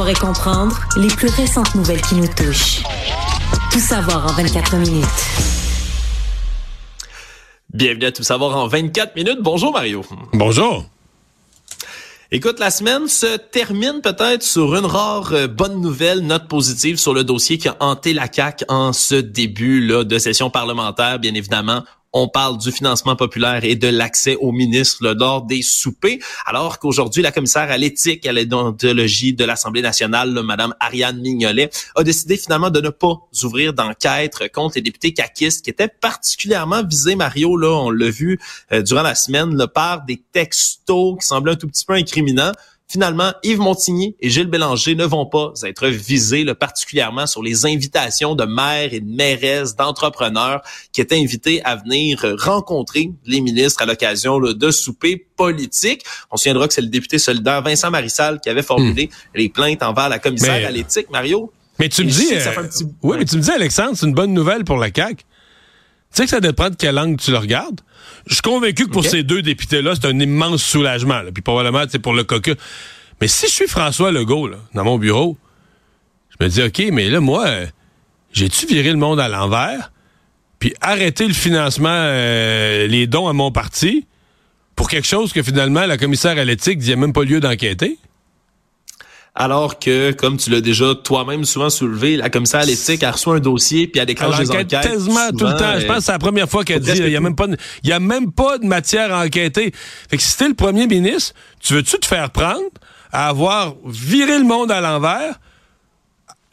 Comprendre les plus récentes nouvelles qui nous touchent. Tout savoir en 24 minutes. Bienvenue à Tout savoir en 24 minutes. Bonjour Mario. Bonjour. Écoute, la semaine se termine peut-être sur une rare euh, bonne nouvelle, note positive sur le dossier qui a hanté la CAQ en ce début là, de session parlementaire, bien évidemment on parle du financement populaire et de l'accès aux ministres lors des soupers, alors qu'aujourd'hui, la commissaire à l'éthique et à l'idéologie de l'Assemblée nationale, Mme Madame Ariane Mignolet, a décidé finalement de ne pas ouvrir d'enquête contre les députés caquistes qui étaient particulièrement visés, Mario, là, on l'a vu euh, durant la semaine, là, par des textos qui semblaient un tout petit peu incriminants. Finalement, Yves Montigny et Gilles Bélanger ne vont pas être visés, particulièrement sur les invitations de maires et de mairesses, d'entrepreneurs qui étaient invités à venir rencontrer les ministres à l'occasion de souper politiques. On se souviendra que c'est le député solidaire Vincent Marissal qui avait formulé hmm. les plaintes envers la commissaire à l'éthique, Mario. Mais tu me dis, euh, oui, mais tu me dis, Alexandre, c'est une bonne nouvelle pour la CAQ. Tu sais que ça dépend de quelle angle tu le regardes. Je suis convaincu que pour ces deux députés-là, c'est un immense soulagement. Puis probablement, c'est pour le cocu. Mais si je suis François Legault, là, dans mon bureau, je me dis, OK, mais là, moi, euh, j'ai-tu viré le monde à l'envers? Puis arrêter le financement, euh, les dons à mon parti, pour quelque chose que finalement, la commissaire à l'éthique dit, il n'y a même pas lieu d'enquêter? Alors que, comme tu l'as déjà toi-même souvent soulevé, la commissaire à l'éthique a reçu un dossier puis elle déclenche des enquêtes. Quasiment tout le temps. Je pense que c'est la première fois qu'elle dit, il y a même pas, il y a même pas de matière à enquêter. Fait que si t'es le premier ministre, tu veux-tu te faire prendre à avoir viré le monde à l'envers?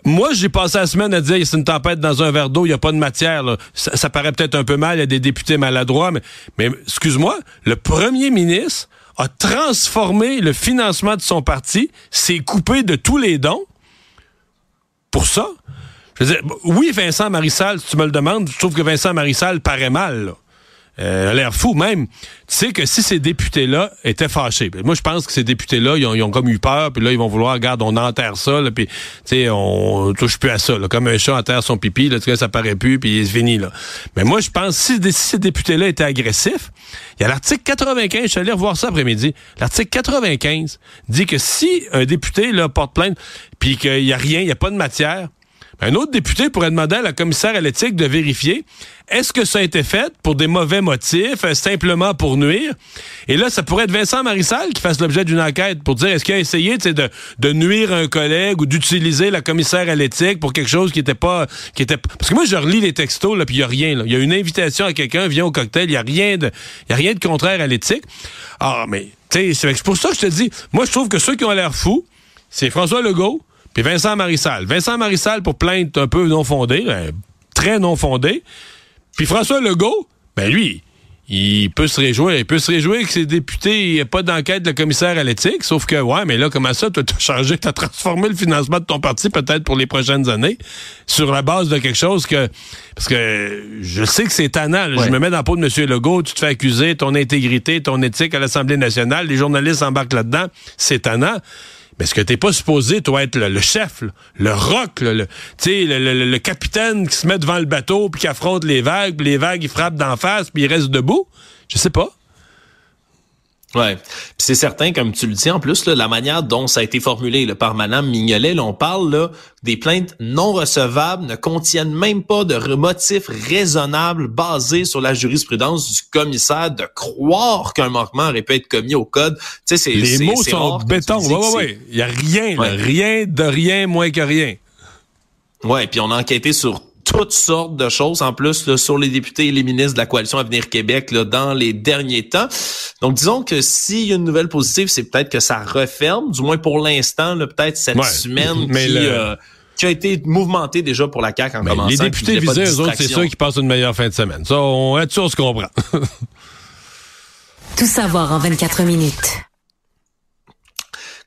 Moi, j'ai passé la semaine à dire c'est une tempête dans un verre d'eau, il n'y a pas de matière. Ça, paraît peut-être un peu mal, il y a des députés maladroits, mais, mais excuse-moi, le premier ministre a transformé le financement de son parti, s'est coupé de tous les dons pour ça. Je veux dire, oui, Vincent Marissal, si tu me le demandes, je trouve que Vincent Marissal paraît mal. Euh, a l'air fou même. Tu sais que si ces députés-là étaient fâchés, ben, moi je pense que ces députés-là, ils ont, comme eu peur, puis là ils vont vouloir, regarde, on enterre ça, puis tu sais, on touche plus à ça, là, comme un chat enterre son pipi, là, ça paraît plus, puis il se finit là. Mais moi je pense si, si ces députés-là étaient agressifs, il y a l'article 95, je suis allé revoir ça après-midi. L'article 95 dit que si un député là porte plainte, puis qu'il y a rien, il y a pas de matière, un autre député pourrait demander à la commissaire à l'éthique de vérifier est-ce que ça a été fait pour des mauvais motifs, euh, simplement pour nuire? Et là, ça pourrait être Vincent Marissal qui fasse l'objet d'une enquête pour dire est-ce qu'il a essayé de, de nuire un collègue ou d'utiliser la commissaire à l'éthique pour quelque chose qui était pas... qui était Parce que moi, je relis les textos, là, puis il y a rien. Il y a une invitation à quelqu'un, vient au cocktail, il y a rien de y a rien de contraire à l'éthique. Ah, mais, tu sais, c'est pour ça que je te dis, moi, je trouve que ceux qui ont l'air fous, c'est François Legault, puis Vincent Marissal. Vincent Marissal pour plainte un peu non fondée, euh, très non fondée. Puis François Legault, ben lui, il peut se réjouir. Il peut se réjouir que ses députés n'aient pas d'enquête de commissaire à l'éthique. Sauf que, ouais, mais là, comment ça, tu as changé, tu as transformé le financement de ton parti peut-être pour les prochaines années sur la base de quelque chose que. Parce que je sais que c'est tannant. Je me mets dans la peau de M. Legault, tu te fais accuser, ton intégrité, ton éthique à l'Assemblée nationale, les journalistes embarquent là-dedans. C'est tannant. Mais est-ce que t'es pas supposé, toi, être le, chef, le rock, le, le, le, capitaine qui se met devant le bateau puis qui affronte les vagues, puis les vagues, ils frappent d'en face puis il reste debout? Je sais pas. Ouais, c'est certain, comme tu le dis en plus, la manière dont ça a été formulé le par Madame Mignolet, on parle là, des plaintes non recevables ne contiennent même pas de motifs raisonnables basés sur la jurisprudence du commissaire de croire qu'un manquement aurait pu être commis au code. Tu sais, Les mots sont béton. Ouais, ouais, ouais. Il y a rien, rien de rien moins que rien. Ouais, puis on a enquêté sur toutes sortes de choses en plus sur les députés et les ministres de la coalition Avenir Québec là, dans les derniers temps. Donc disons que s'il y a une nouvelle positive, c'est peut-être que ça referme, du moins pour l'instant, peut-être cette semaine qui, euh, qui a été mouvementée déjà pour la CAQ en ben, commençant. Les députés visés, eux autres, c'est ceux qui passent une meilleure fin de semaine. Ça, on est sûr, on se comprend. Tout savoir en 24 minutes.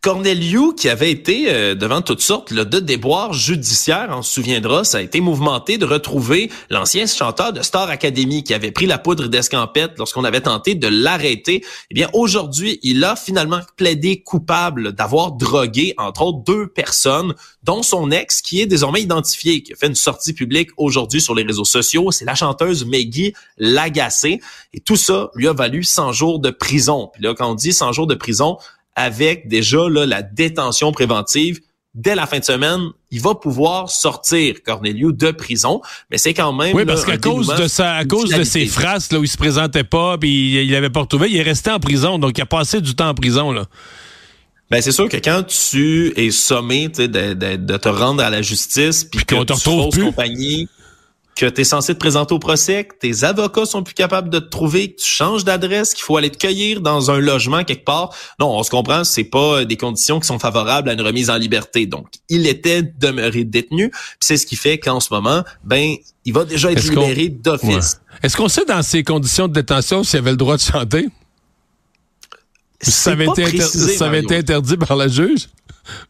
Corneliu, qui avait été euh, devant toutes sortes là, de déboires judiciaires, on se souviendra, ça a été mouvementé de retrouver l'ancien chanteur de Star Academy qui avait pris la poudre d'escampette lorsqu'on avait tenté de l'arrêter. Eh bien, aujourd'hui, il a finalement plaidé coupable d'avoir drogué, entre autres, deux personnes, dont son ex, qui est désormais identifié, qui a fait une sortie publique aujourd'hui sur les réseaux sociaux. C'est la chanteuse Maggie Lagacé. Et tout ça lui a valu 100 jours de prison. Puis là, quand on dit 100 jours de prison, avec déjà là, la détention préventive dès la fin de semaine, il va pouvoir sortir Corneliu de prison, mais c'est quand même Oui, parce qu'à cause de sa à cause de ses phrases là où il se présentait pas puis il avait pas retrouvé, il est resté en prison donc il a passé du temps en prison là. Ben c'est sûr que quand tu es sommé de, de, de, te rendre à la justice puis que tu retrouves compagnie que tu es censé te présenter au procès, que tes avocats sont plus capables de te trouver, que tu changes d'adresse, qu'il faut aller te cueillir dans un logement quelque part. Non, on se comprend, c'est pas des conditions qui sont favorables à une remise en liberté. Donc, il était demeuré détenu, c'est ce qui fait qu'en ce moment, ben, il va déjà être libéré d'office. Est-ce qu'on sait dans ces conditions de détention s'il avait le droit de chanter? Ça avait, été, ça avait été interdit par la juge?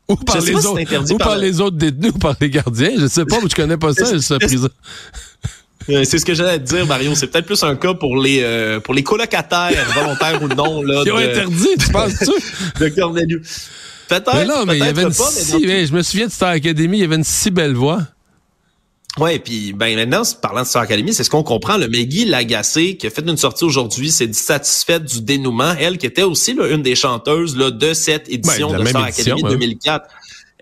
Ou par, les autres, ou par, les autres détenus ou par les gardiens. Je sais pas, mais je connais pas ça, cette prison. C'est ce que j'allais te dire, Mario. C'est peut-être plus un cas pour les euh, pour les colocataires, volontaires ou non. Là, Qui ont interdit, tu penses-tu? de. Peut-être. Non, mais il y avait une si, je me souviens de Star Academy, il y avait une si belle voix. Ouais, puis ben maintenant, parlant de Star Academy, c'est ce qu'on comprend. Le Maggie Lagacé, qui a fait une sortie aujourd'hui, s'est satisfaite du dénouement. Elle, qui était aussi là, une des chanteuses là, de cette ben, édition de, Star Academy 2004.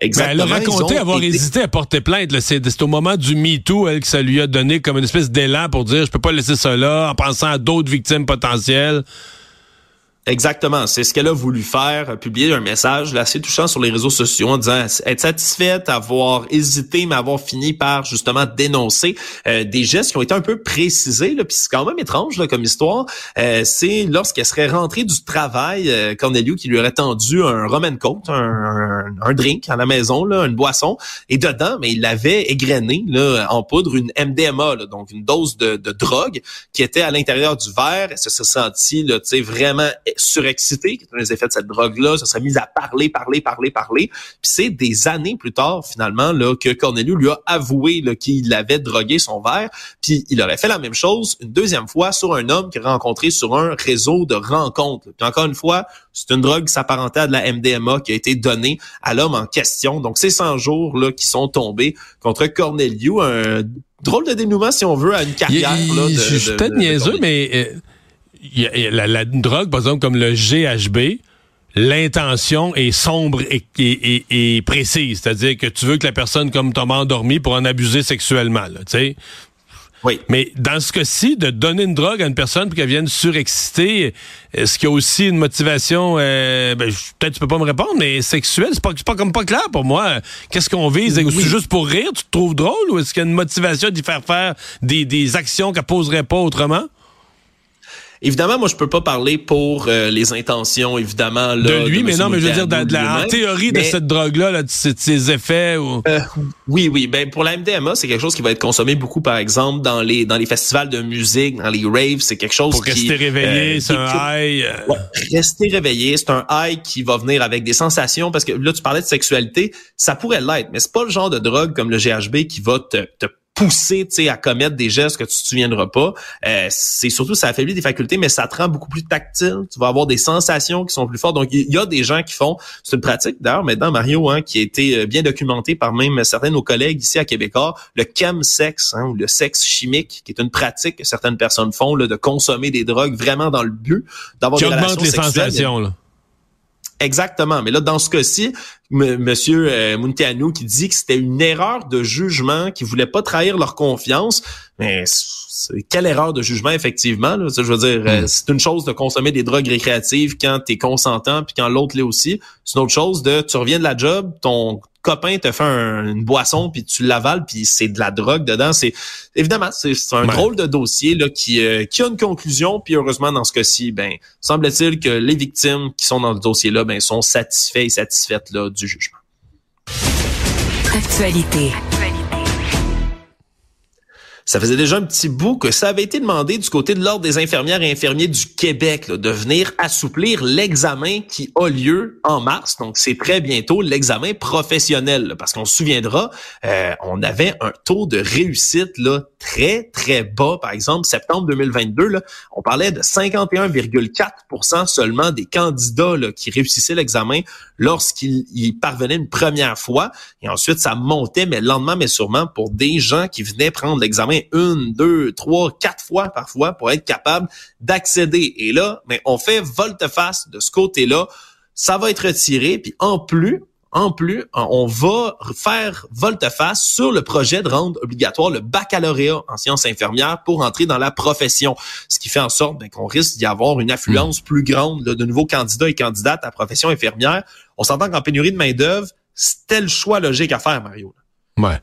Exactement. Ben, elle a raconté avoir hésité à porter plainte. C'est au moment du MeToo, elle, que ça lui a donné comme une espèce d'élan pour dire, je peux pas laisser ça là, en pensant à d'autres victimes potentielles. Exactement, c'est ce qu'elle a voulu faire, publier un message assez touchant sur les réseaux sociaux en disant être satisfaite, avoir hésité, mais avoir fini par justement dénoncer euh, des gestes qui ont été un peu précisés. Puis c'est quand même étrange là, comme histoire. Euh, c'est lorsqu'elle serait rentrée du travail, euh, Corneliu qui lui aurait tendu un Roman coat, un, un, drink à la maison, là, une boisson, et dedans, mais il avait égrené là, en poudre une MDMA, là, donc une dose de, de drogue qui était à l'intérieur du verre. Elle se serait sentie là, vraiment surexcité, qui est un des effets de cette drogue-là, ça serait mis à parler, parler, parler, parler. Puis c'est des années plus tard, finalement, là, que Cornelius lui a avoué qu'il avait drogué son verre. Puis il aurait fait la même chose une deuxième fois sur un homme qu'il a rencontré sur un réseau de rencontres. Puis encore une fois, c'est une drogue qui s'apparentait à de la MDMA qui a été donnée à l'homme en question. Donc, c'est 100 jours là, qui sont tombés contre Cornelius. Un drôle de dénouement, si on veut, à une carrière. là, je suis peut-être niaiseux, mais... Euh, la, drogue, par exemple, comme le GHB, l'intention est sombre et, précise. C'est-à-dire que tu veux que la personne comme tombe endormie pour en abuser sexuellement, tu sais. Oui. Mais dans ce cas-ci, de donner une drogue à une personne pour qu'elle vienne surexciter, est-ce qu'il y a aussi une motivation, euh, ben, peut-être tu peux pas me répondre, mais sexuelle, c'est pas, pas comme pas clair pour moi. Qu'est-ce qu'on vise? Oui. C'est juste pour rire, tu te trouves drôle ou est-ce qu'il y a une motivation d'y faire faire des, des actions qu'elle poserait pas autrement? Évidemment, moi, je peux pas parler pour euh, les intentions, évidemment. Là, de lui, mais non, mais je veux dire, de, la, en théorie de cette drogue-là, là, de, ses effets. Ou... Euh, oui, oui. Ben pour la MDMA, c'est quelque chose qui va être consommé beaucoup, par exemple, dans les dans les festivals de musique, dans les raves. C'est quelque chose pour qui rester réveillé, euh, c'est un high. Ouais, rester réveillé, c'est un high qui va venir avec des sensations. Parce que là, tu parlais de sexualité, ça pourrait l'être, mais c'est pas le genre de drogue comme le GHB qui va te, te pousser à commettre des gestes que tu te souviendras pas. Euh, c'est surtout ça affaiblit des facultés, mais ça te rend beaucoup plus tactile. Tu vas avoir des sensations qui sont plus fortes. Donc il y, a des gens qui font, c'est une pratique d'ailleurs maintenant Mario, hein, qui a été euh, bien documentée par même certains de nos collègues ici à Québécois, le chemsex hein, ou le sexe chimique, qui est une pratique que certaines personnes font là, de consommer des drogues vraiment dans le but d'avoir des relations les sensations. Là. Exactement. Mais là, dans ce cas-ci, Monsieur euh, qui dit que c'était une erreur de jugement, qu'ils voulaient pas trahir leur confiance. Mais quelle erreur de jugement, effectivement. Là. je veux dire, euh, hmm. c'est une chose de consommer des drogues récréatives quand tu es consentant, puis quand l'autre l'est aussi. C'est une autre chose de tu reviens de la job, ton copain te fait une boisson puis tu l'avales puis c'est de la drogue dedans c'est évidemment c'est un drôle de dossier là qui euh, qui a une conclusion puis heureusement dans ce cas-ci ben semble-t-il que les victimes qui sont dans le dossier là ben sont satisfaits et satisfaites là du jugement. Actualité. Ça faisait déjà un petit bout que ça avait été demandé du côté de l'Ordre des infirmières et infirmiers du Québec de venir assouplir l'examen qui a lieu en mars. Donc, c'est très bientôt l'examen professionnel. parce qu'on se souviendra, euh, on avait un taux de réussite là, très, très bas. Par exemple, septembre 2022, là, on parlait de 51,4% seulement des candidats là, qui réussissaient l'examen lorsqu'ils parvenaient une première fois. Et ensuite, ça montait, mais lentement, mais sûrement, pour des gens qui venaient prendre l'examen une, deux, trois, quatre fois parfois pour être capable d'accéder. Et là, mais on fait volte-face de ce côté-là. Ça va être retiré. Puis en plus, en plus, on va faire volte-face sur le projet de rendre obligatoire le baccalauréat en sciences infirmières pour entrer dans la profession. Ce qui fait en sorte ben, qu'on risque d'y avoir une affluence plus grande de nouveaux candidats et candidates à profession infirmière. On s'entend qu'en pénurie de main-d'œuvre, c'était le choix logique à faire, Mario. Ouais.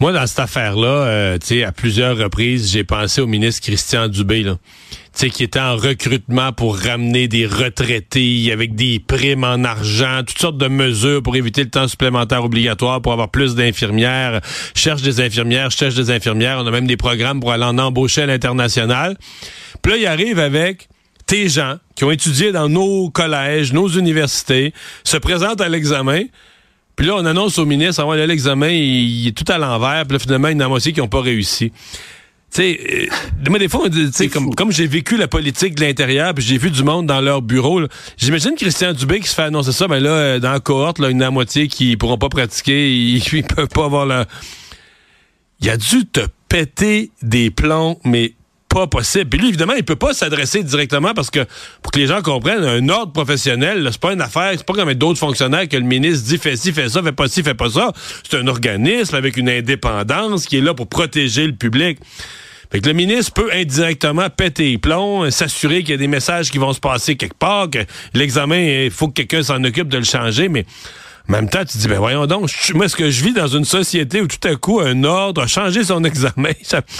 Moi, dans cette affaire-là, euh, tu sais, à plusieurs reprises, j'ai pensé au ministre Christian Dubé, là, tu sais, qui était en recrutement pour ramener des retraités avec des primes en argent, toutes sortes de mesures pour éviter le temps supplémentaire obligatoire, pour avoir plus d'infirmières. Cherche des infirmières, cherche des infirmières. On a même des programmes pour aller en embaucher à l'international. Puis là, il arrive avec tes gens qui ont étudié dans nos collèges, nos universités, se présentent à l'examen. Puis là, on annonce au ministre, ah l'examen, il, est tout à l'envers. Puis là, finalement, il y en a moitié qui n'ont pas réussi. Tu sais, euh, des fois, comme, comme j'ai vécu la politique de l'intérieur, puis j'ai vu du monde dans leur bureau, j'imagine Christian Dubé qui se fait annoncer ça, mais là, euh, dans la cohorte, là, une à moitié qui pourront pas pratiquer, ils, ils peuvent pas avoir la... Il a dû te péter des plombs, mais pas possible. Puis lui, évidemment, il peut pas s'adresser directement parce que, pour que les gens comprennent, un ordre professionnel, c'est pas une affaire, c'est pas comme d'autres fonctionnaires que le ministre dit fais ci, fais ça, fais pas ci, fais pas ça. C'est un organisme avec une indépendance qui est là pour protéger le public. Fait que le ministre peut indirectement péter les plombs, s'assurer qu'il y a des messages qui vont se passer quelque part, que l'examen, il faut que quelqu'un s'en occupe de le changer, mais en même temps, tu dis, ben voyons donc, moi, est-ce que je vis dans une société où tout à coup un ordre a changé son examen?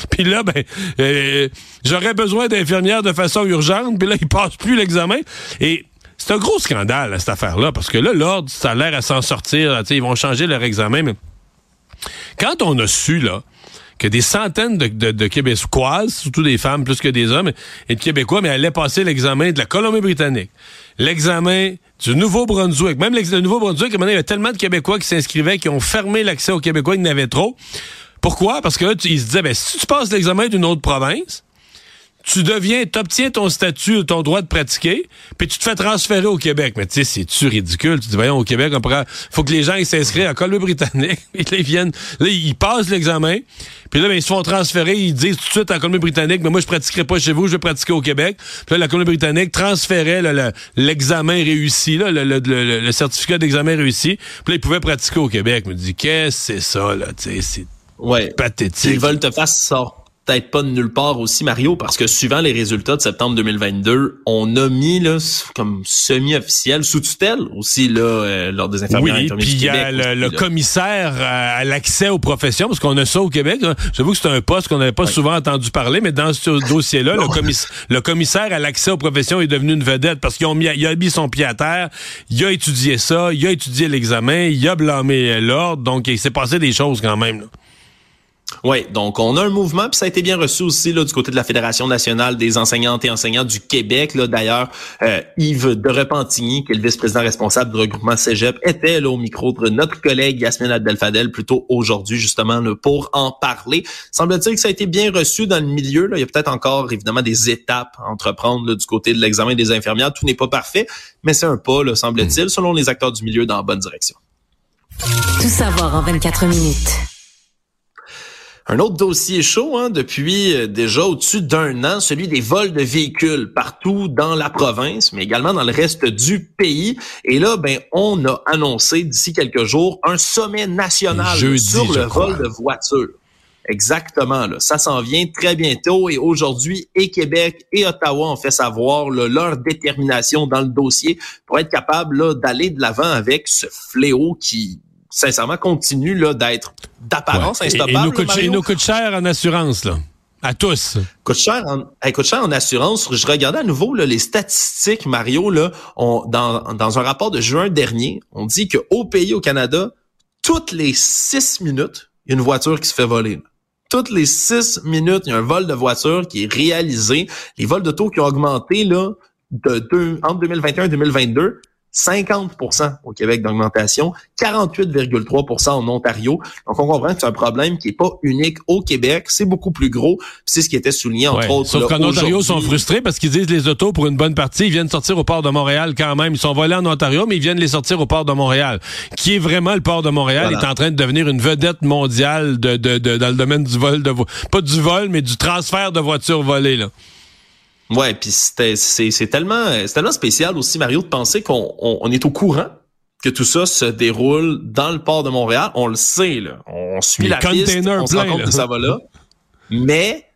Puis là, ben, euh, j'aurais besoin d'infirmières de façon urgente, puis là, il passe plus l'examen. Et c'est un gros scandale, cette affaire-là, parce que là, l'ordre, ça a l'air à s'en sortir. ils vont changer leur examen. Mais quand on a su, là, que des centaines de, de, de, Québécoises, surtout des femmes plus que des hommes, et de Québécois, mais allaient passer l'examen de la Colombie-Britannique, l'examen du Nouveau-Brunswick. Même le Nouveau-Brunswick, il y avait tellement de Québécois qui s'inscrivaient, qui ont fermé l'accès aux Québécois, en avait trop. Pourquoi? Parce que là, ils se disaient, ben, si tu passes l'examen d'une autre province, tu deviens, t'obtiens ton statut, ton droit de pratiquer, puis tu te fais transférer au Québec. Mais tu sais, c'est-tu ridicule? Tu dis, voyons, au Québec, on pourrait, faut que les gens s'inscrivent à Colombie-Britannique. Ils viennent, là, ils passent l'examen. Puis là, ben, ils se font transférer, ils disent tout de suite à Colombie-Britannique, mais moi, je pratiquerai pas chez vous, je vais pratiquer au Québec. Puis là, la Colombie-Britannique transférait l'examen réussi, là, le, certificat d'examen réussi. Puis là, ils pouvaient pratiquer au Québec. Je me dis, qu'est-ce que c'est ça, là? Tu sais, c'est ouais. pathétique. Ils veulent te faire ça peut-être pas de nulle part aussi, Mario, parce que suivant les résultats de septembre 2022, on a mis là comme semi-officiel, sous tutelle aussi là euh, lors des infirmières oui, puis il y a le, commissaire à, l'accès aux professions, parce qu'on a ça au Québec. J'avoue que c'est un poste qu'on n'avait pas souvent entendu parler, mais dans ce dossier-là, le, commissaire à l'accès aux professions est devenu une vedette parce qu'il a mis son pied à terre, il a étudié ça, il a étudié l'examen, il a blâmé l'ordre, donc il s'est passé des choses quand même. Là. Oui, donc on a un mouvement, puis ça a été bien reçu aussi là, du côté de la Fédération nationale des enseignantes et enseignants du Québec. Là, d'ailleurs, euh, Yves de Repentigny, qui est le vice-président responsable du regroupement Cégep, était là, au micro de notre collègue Yasmine Abdel-Fadel plutôt aujourd'hui, justement, là, pour en parler. Semble-t-il que ça a été bien reçu dans le milieu. Là. Il y a peut-être encore, évidemment, des étapes à entreprendre du côté de l'examen des infirmières. Tout n'est pas parfait, mais c'est un pas, semble-t-il, selon les acteurs du milieu, dans la bonne direction. Tout savoir en 24 minutes. Un autre dossier chaud hein, depuis euh, déjà au-dessus d'un an, celui des vols de véhicules partout dans la province, mais également dans le reste du pays. Et là, ben, on a annoncé d'ici quelques jours un sommet national sur le vol de voitures. Exactement, là. ça s'en vient très bientôt et aujourd'hui, et Québec et Ottawa ont fait savoir leur détermination dans le dossier pour être capable d'aller de l'avant avec ce fléau qui sincèrement, continue là, d'être d'apparence instoppable. Et, nous coûte, nous coûte cher en assurance, là. À tous. Coûte cher en, coûte cher en assurance. Je regardais à nouveau là, les statistiques, Mario, là, on, dans, dans un rapport de juin dernier, on dit qu'au pays, au Canada, toutes les six minutes, il y a une voiture qui se fait voler. Toutes les six minutes, il y a un vol de voiture qui est réalisé. Les vols de taux qui ont augmenté là, de deux, entre 2021 et 2022. 50% au Québec d'augmentation, 48,3% en Ontario. Donc, on comprend que c'est un problème qui est pas unique au Québec. C'est beaucoup plus gros. C'est ce qui était souligné, entre autres. Sauf qu'en Ontario, ils sont frustrés parce qu'ils disent les autos, pour une bonne partie, ils viennent sortir au port de Montréal quand même. Ils sont volés en Ontario, mais ils viennent les sortir au port de Montréal. Qui est vraiment le port de Montréal, est en train de devenir une vedette mondiale de, de, de, dans le domaine du vol de Pas du vol, mais du transfert de voitures volées, là. Ouais, puis c'est tellement, tellement spécial aussi, Mario, de penser qu'on on, est au courant que tout ça se déroule dans le port de Montréal. On le sait, là. On suit la piste, on se rend compte que ça va là. Mais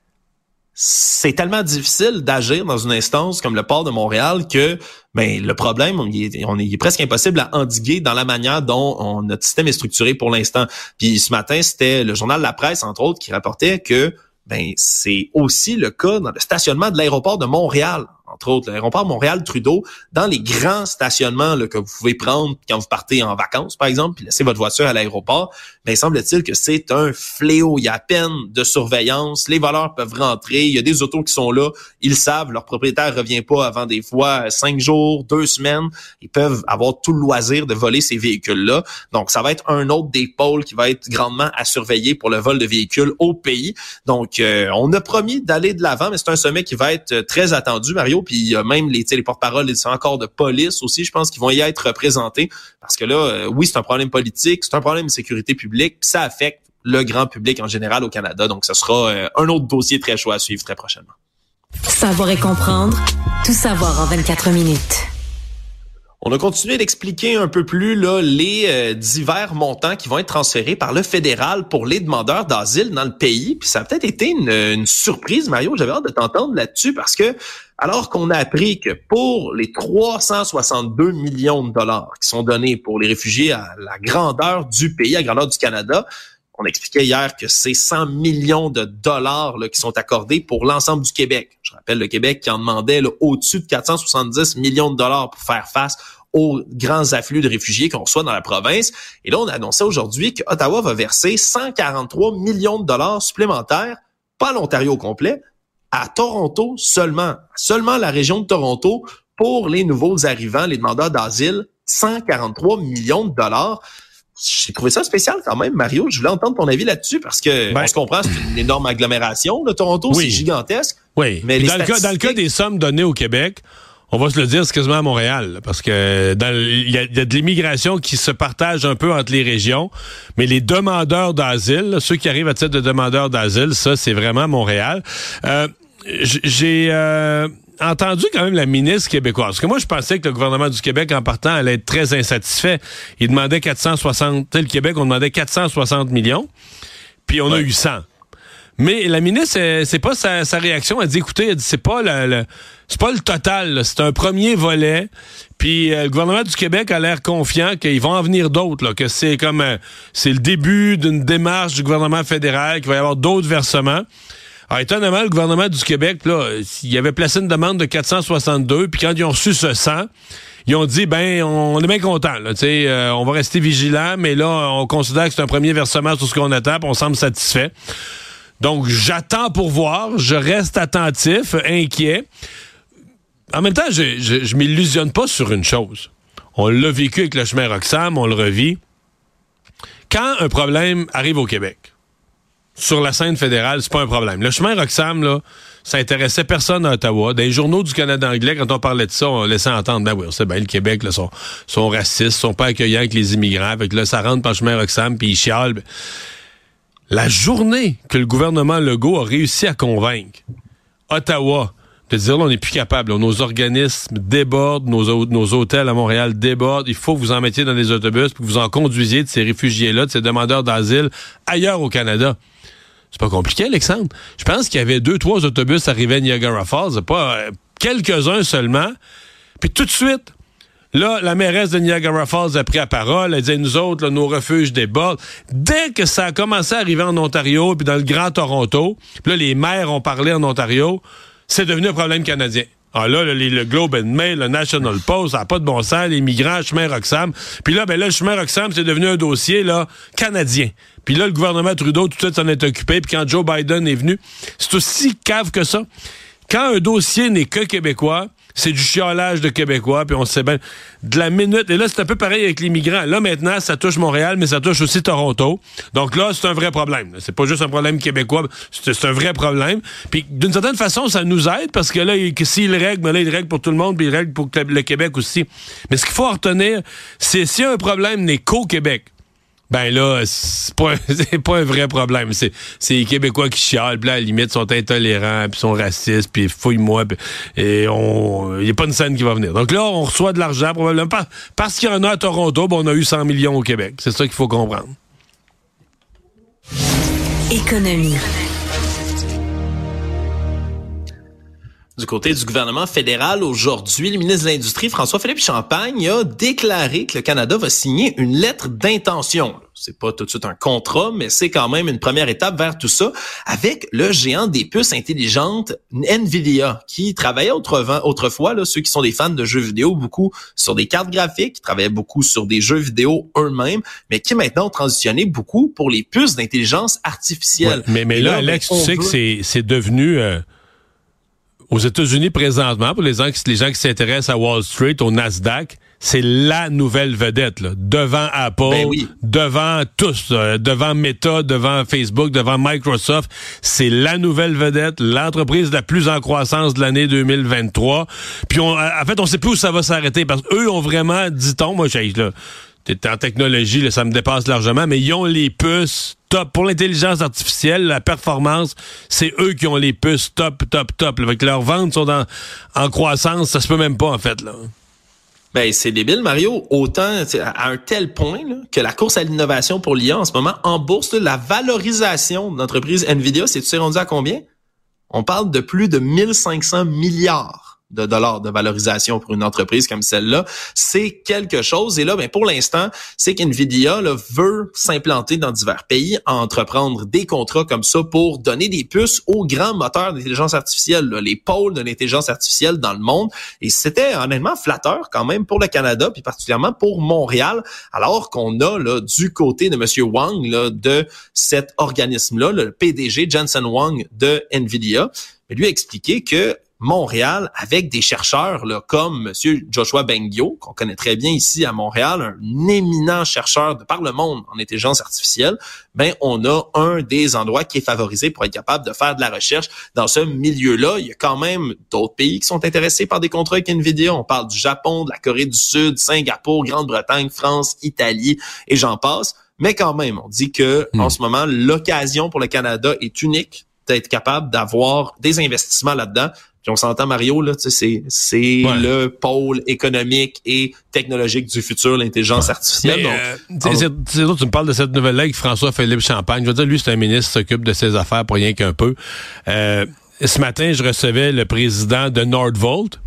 c'est tellement difficile d'agir dans une instance comme le port de Montréal que ben le problème il est, on est, presque impossible à endiguer dans la manière dont on, notre système est structuré pour l'instant. Puis ce matin, c'était le journal La Presse entre autres qui rapportait que ben c'est aussi le cas dans le stationnement de l'aéroport de Montréal entre autres l'aéroport Montréal-Trudeau, dans les grands stationnements là, que vous pouvez prendre quand vous partez en vacances, par exemple, puis laisser votre voiture à l'aéroport, mais ben, semble-t-il que c'est un fléau. Il y a peine de surveillance. Les voleurs peuvent rentrer. Il y a des autos qui sont là. Ils savent, leur propriétaire revient pas avant des fois cinq jours, deux semaines. Ils peuvent avoir tout le loisir de voler ces véhicules-là. Donc, ça va être un autre des pôles qui va être grandement à surveiller pour le vol de véhicules au pays. Donc, euh, on a promis d'aller de l'avant, mais c'est un sommet qui va être très attendu, Mario puis il y a même les, les porte-paroles encore de police aussi, je pense qu'ils vont y être représentés parce que là, euh, oui, c'est un problème politique, c'est un problème de sécurité publique, puis ça affecte le grand public en général au Canada. Donc, ce sera euh, un autre dossier très chaud à suivre très prochainement. Savoir et comprendre, tout savoir en 24 minutes. On a continué d'expliquer un peu plus là, les euh, divers montants qui vont être transférés par le fédéral pour les demandeurs d'asile dans le pays. Puis ça a peut-être été une, une surprise, Mario. J'avais hâte de t'entendre là-dessus parce que alors qu'on a appris que pour les 362 millions de dollars qui sont donnés pour les réfugiés à la grandeur du pays, à la grandeur du Canada, on expliquait hier que c'est 100 millions de dollars là, qui sont accordés pour l'ensemble du Québec. Je rappelle le Québec qui en demandait au-dessus de 470 millions de dollars pour faire face aux grands afflux de réfugiés qu'on reçoit dans la province. Et là, on a annoncé aujourd'hui qu'Ottawa va verser 143 millions de dollars supplémentaires, pas l'Ontario au complet, à Toronto seulement, seulement la région de Toronto pour les nouveaux arrivants, les demandeurs d'asile, 143 millions de dollars. J'ai trouvé ça spécial quand même, Mario. Je voulais entendre ton avis là-dessus parce que ben, on se comprend, c'est une énorme agglomération. de Toronto, c'est gigantesque. Oui. Mais dans, le cas, dans le cas des sommes données au Québec, on va se le dire, c'est quasiment à Montréal, parce que il y, a de l'immigration qui se partage un peu entre les régions, mais les demandeurs d'asile, ceux qui arrivent à titre de demandeurs d'asile, ça, c'est vraiment Montréal. Euh, j'ai euh, entendu quand même la ministre québécoise. Parce que moi, je pensais que le gouvernement du Québec, en partant, allait être très insatisfait. Il demandait 460... Le Québec, on demandait 460 millions, puis on a eu 100. Mais la ministre, c'est pas sa, réaction. Elle dit, écoutez, c'est pas le, c'est pas le total. C'est un premier volet. Puis euh, le gouvernement du Québec a l'air confiant qu'il va en venir d'autres. Que c'est comme euh, c'est le début d'une démarche du gouvernement fédéral, qu'il va y avoir d'autres versements. Alors, étonnamment, le gouvernement du Québec, là, il avait placé une demande de 462, puis quand ils ont reçu ce 100, ils ont dit, ben, on est bien content, là, euh, on va rester vigilant, mais là, on considère que c'est un premier versement sur ce qu'on attend, puis on semble satisfait. Donc, j'attends pour voir, je reste attentif, inquiet. En même temps, je, je, je m'illusionne pas sur une chose. On l'a vécu avec le chemin Roxham, on le revit. Quand un problème arrive au Québec, sur la scène fédérale, c'est pas un problème. Le chemin Roxham, là, ça intéressait personne à Ottawa. Dans les journaux du Canada anglais, quand on parlait de ça, on laissait entendre, ben oui, c'est bien, le Québec, là, sont, sont racistes, sont pas accueillants avec les immigrants. Avec là, ça rentre par le chemin Roxham, puis ils chialent. La journée que le gouvernement Legault a réussi à convaincre Ottawa de dire, là, on n'est plus capable, nos organismes débordent, nos, nos hôtels à Montréal débordent, il faut que vous en mettiez dans des autobus, puis que vous en conduisiez de ces réfugiés-là, de ces demandeurs d'asile ailleurs au Canada. C'est pas compliqué, Alexandre. Je pense qu'il y avait deux, trois autobus arrivés à Niagara Falls, pas euh, quelques-uns seulement. Puis tout de suite, là, la mairesse de Niagara Falls a pris la parole. Elle disait, nous autres, nos refuges débordent. Dès que ça a commencé à arriver en Ontario, puis dans le Grand Toronto, là, les maires ont parlé en Ontario, c'est devenu un problème canadien. Ah là, le, Globe and Mail, le National Post, ça n'a pas de bon sens, les migrants, chemin Roxham. Puis là, ben là, le chemin Roxham, c'est devenu un dossier là canadien. Puis là, le gouvernement Trudeau, tout de suite, s'en est occupé. Puis quand Joe Biden est venu, c'est aussi cave que ça. Quand un dossier n'est que québécois, c'est du chiolage de Québécois, puis on sait bien. De la minute, et là, c'est un peu pareil avec les migrants. Là, maintenant, ça touche Montréal, mais ça touche aussi Toronto. Donc là, c'est un vrai problème. C'est pas juste un problème québécois, c'est un vrai problème. Puis d'une certaine façon, ça nous aide, parce que là, s'il règle, ben là, il règle pour tout le monde, puis il règle pour le Québec aussi. Mais ce qu'il faut retenir, c'est si un problème n'est qu'au Québec, ben là, c'est pas, pas un vrai problème. C'est, les Québécois qui chialent, puis là, à la limite, sont intolérants, puis sont racistes, puis fouille-moi, et on, il n'y a pas une scène qui va venir. Donc là, on reçoit de l'argent, probablement, parce qu'il y en a à Toronto, on a eu 100 millions au Québec. C'est ça qu'il faut comprendre. Économie. Du côté du gouvernement fédéral, aujourd'hui, le ministre de l'Industrie, François-Philippe Champagne, a déclaré que le Canada va signer une lettre d'intention. C'est pas tout de suite un contrat, mais c'est quand même une première étape vers tout ça avec le géant des puces intelligentes Nvidia, qui travaillait autrefois, là, ceux qui sont des fans de jeux vidéo, beaucoup sur des cartes graphiques, qui travaillaient beaucoup sur des jeux vidéo eux-mêmes, mais qui maintenant ont transitionné beaucoup pour les puces d'intelligence artificielle. mais, mais là, Alex, ben, tu sais que c'est devenu... Euh, aux États-Unis présentement, pour les gens, les gens qui s'intéressent à Wall Street, au Nasdaq, c'est la nouvelle vedette, là, devant Apple, ben devant tous, euh, devant Meta, devant Facebook, devant Microsoft. C'est la nouvelle vedette, l'entreprise la plus en croissance de l'année 2023. Puis on, en fait, on sait plus où ça va s'arrêter parce qu'eux ont vraiment, dit-on, moi, j'ai là, en technologie, là, ça me dépasse largement, mais ils ont les puces top. Pour l'intelligence artificielle, la performance, c'est eux qui ont les puces top, top, top. Avec leurs ventes sont en croissance, ça se peut même pas, en fait. Là. Ben, c'est débile, Mario. Autant, à un tel point que la course à l'innovation pour l'IA en ce moment, en bourse, la valorisation de l'entreprise NVIDIA, c'est tu sais rendu à combien? On parle de plus de 1500 milliards de dollars de valorisation pour une entreprise comme celle-là, c'est quelque chose. Et là, ben, pour l'instant, c'est qu'NVIDIA là, veut s'implanter dans divers pays, entreprendre des contrats comme ça pour donner des puces aux grands moteurs d'intelligence artificielle, les pôles de l'intelligence artificielle dans le monde. Et c'était honnêtement flatteur quand même pour le Canada, puis particulièrement pour Montréal, alors qu'on a là, du côté de Monsieur Wang là, de cet organisme-là, le PDG Jensen Wang de NVIDIA, lui a expliqué que Montréal avec des chercheurs là, comme Monsieur Joshua Bengio, qu'on connaît très bien ici à Montréal, un éminent chercheur de par le monde en intelligence artificielle, ben on a un des endroits qui est favorisé pour être capable de faire de la recherche dans ce milieu-là. Il y a quand même d'autres pays qui sont intéressés par des contrats avec Nvidia. On parle du Japon, de la Corée du Sud, Singapour, Grande-Bretagne, France, Italie et j'en passe. Mais quand même, on dit que en hmm. ce moment, l'occasion pour le Canada est unique d'être capable d'avoir des investissements là-dedans puis on s'entend, Mario, là, c'est, c'est le pôle économique et technologique du futur, l'intelligence artificielle. Donc, euh, tu me parles de cette nouvelle-là avec François-Philippe Champagne. Je veux dire, lui, c'est un ministre qui s'occupe de ses affaires pour rien qu'un peu. Euh, ce matin, je recevais le président de Nordvolt.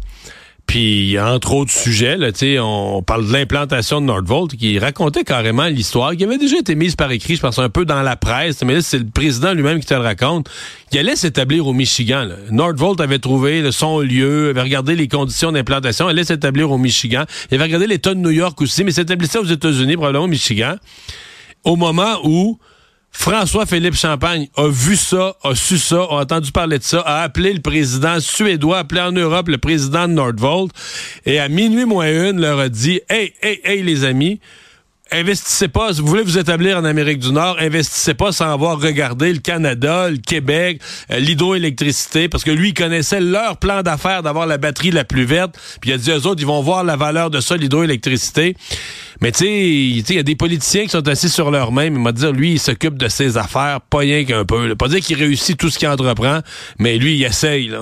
Puis, entre autres sujets, là, on parle de l'implantation de Nordvolt, qui racontait carrément l'histoire, qui avait déjà été mise par écrit, je pense, un peu dans la presse, mais c'est le président lui-même qui te le raconte. Il allait s'établir au Michigan. Là. Nordvolt avait trouvé son lieu, avait regardé les conditions d'implantation, allait s'établir au Michigan. Il avait regardé l'État de New York aussi, mais s'établissait aux États-Unis, probablement au Michigan. Au moment où François-Philippe Champagne a vu ça, a su ça, a entendu parler de ça, a appelé le président suédois, a appelé en Europe le président de Nordvolt, et à minuit moins une leur a dit, hey, hey, hey les amis, investissez pas, vous voulez vous établir en Amérique du Nord, investissez pas sans avoir regardé le Canada, le Québec, euh, l'hydroélectricité, parce que lui, il connaissait leur plan d'affaires d'avoir la batterie la plus verte, puis il a dit aux autres, ils vont voir la valeur de ça, l'hydroélectricité. Mais tu sais, il y a des politiciens qui sont assis sur leur main, il m'a dit, lui, il s'occupe de ses affaires, pas rien qu'un peu. Pas dire qu'il réussit tout ce qu'il entreprend, mais lui, il essaye, là.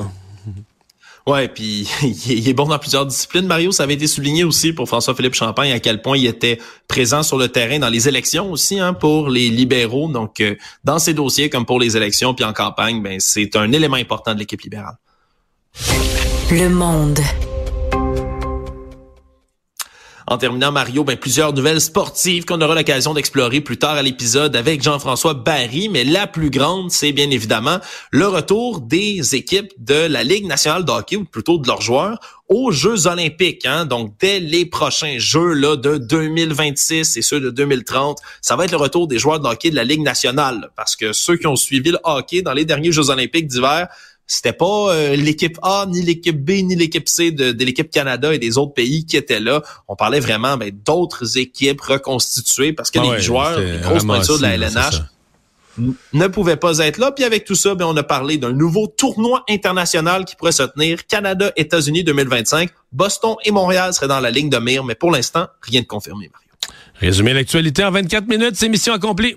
Ouais, puis il est bon dans plusieurs disciplines. Mario, ça avait été souligné aussi pour François-Philippe Champagne à quel point il était présent sur le terrain dans les élections aussi hein, pour les libéraux. Donc, euh, dans ces dossiers comme pour les élections puis en campagne, ben c'est un élément important de l'équipe libérale. Le monde. En terminant, Mario, ben, plusieurs nouvelles sportives qu'on aura l'occasion d'explorer plus tard à l'épisode avec Jean-François Barry, mais la plus grande, c'est bien évidemment le retour des équipes de la Ligue nationale de hockey, ou plutôt de leurs joueurs, aux Jeux olympiques. Hein? Donc, dès les prochains Jeux là, de 2026 et ceux de 2030, ça va être le retour des joueurs de hockey de la Ligue nationale. Parce que ceux qui ont suivi le hockey dans les derniers Jeux olympiques d'hiver, c'était pas euh, l'équipe A, ni l'équipe B, ni l'équipe C de, l'équipe Canada et des autres pays qui étaient là. On parlait vraiment ben, d'autres équipes reconstituées parce que ah les joueurs, les grosses pointures de la LNH ne pouvaient pas être là. Puis avec tout ça, ben, on a parlé d'un nouveau tournoi international qui pourrait se tenir Canada-États-Unis 2025. Boston et Montréal seraient dans la ligne de mire, mais pour l'instant, rien de confirmé, Mario. Résumer l'actualité en 24 minutes, c'est mission accomplie.